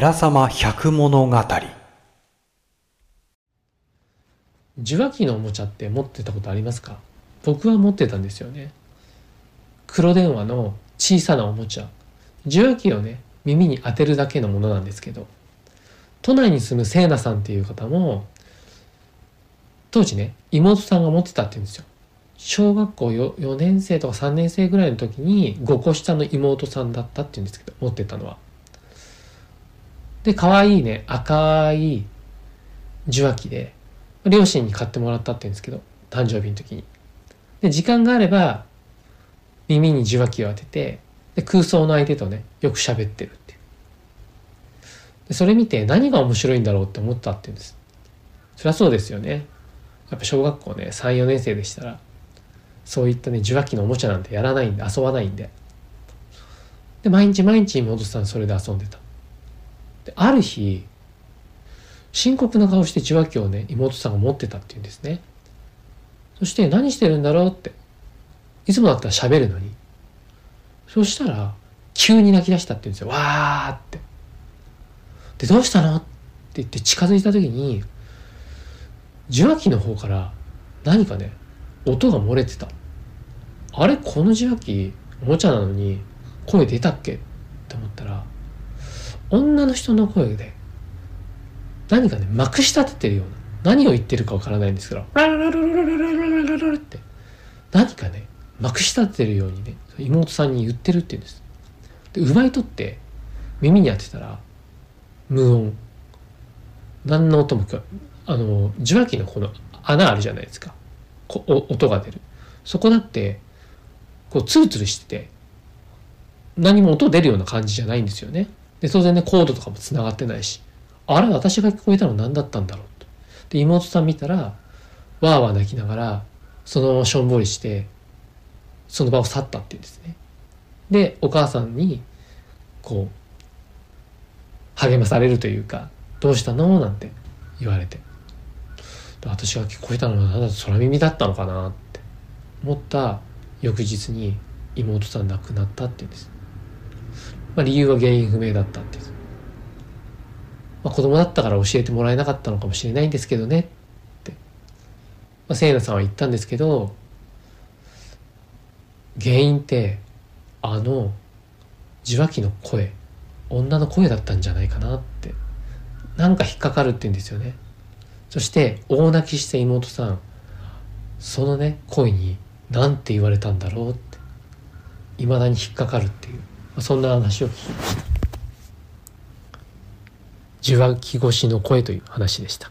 寺様百物語。受話器のおもちゃって持ってたことありますか？僕は持ってたんですよね。黒電話の小さなおもちゃ。受話器をね耳に当てるだけのものなんですけど。都内に住むせいなさんっていう方も当時ね妹さんが持ってたって言うんですよ。小学校 4, 4年生とか3年生ぐらいの時に5個下の妹さんだったって言うんですけど持ってたのは。で可愛いね赤い受話器で両親に買ってもらったって言うんですけど誕生日の時に。で時間があれば耳に受話器を当ててで空想の相手とねよく喋ってるってでそれ見て何が面白いんだろうって思ったって言うんです。そりゃそうですよね。やっぱ小学校ね34年生でしたらそういったね受話器のおもちゃなんてやらないんで遊ばないんで。で毎日毎日妹さんそれで遊んでた。である日深刻な顔して受話器をね妹さんが持ってたっていうんですね。そして何してるんだろうっていつもだったら喋るのに。そしたら急に泣き出したって言うんですよ。わーって。でどうしたのって言って近づいた時に受話器の方から何かね音が漏れてた。あれこの受話器おもちゃなのに声出たっけって思ったら女の人の声で何かねまくし立ててるような何を言ってるかわからないんですけどラララララララララララって何かねまくし立ててるようにね妹さんに言ってるって言うんです。で奪い取って耳に当てたら無音。何の音も聞あの受話器のこの穴あるじゃないですか。こ音が出る。そこだってこうツルツルしてて何も音出るような感じじゃないんですよね。で当然ねコードとかもつながってないしあれ私が聞こえたの何だったんだろうと。で妹さん見たらわーわー泣きながらそのまましょんぼりしてその場を去ったっていうんですね。でお母さんにこう励まされるというか「どうしたの?」なんて言われて。私が聞こえたのはただ空耳だったのかなって思った翌日に妹さん亡くなったって言うんです、まあ、理由は原因不明だったってまあ、子供だったから教えてもらえなかったのかもしれないんですけどねって、まあ、せいなさんは言ったんですけど原因ってあの受話器の声女の声だったんじゃないかなって。なんか引っかかるって言うんですよね。そして大泣きした妹さんそのね声に何て言われたんだろうって。いまだに引っかかるっていう、そんな話を聞きました。受話器越しの声という話でした。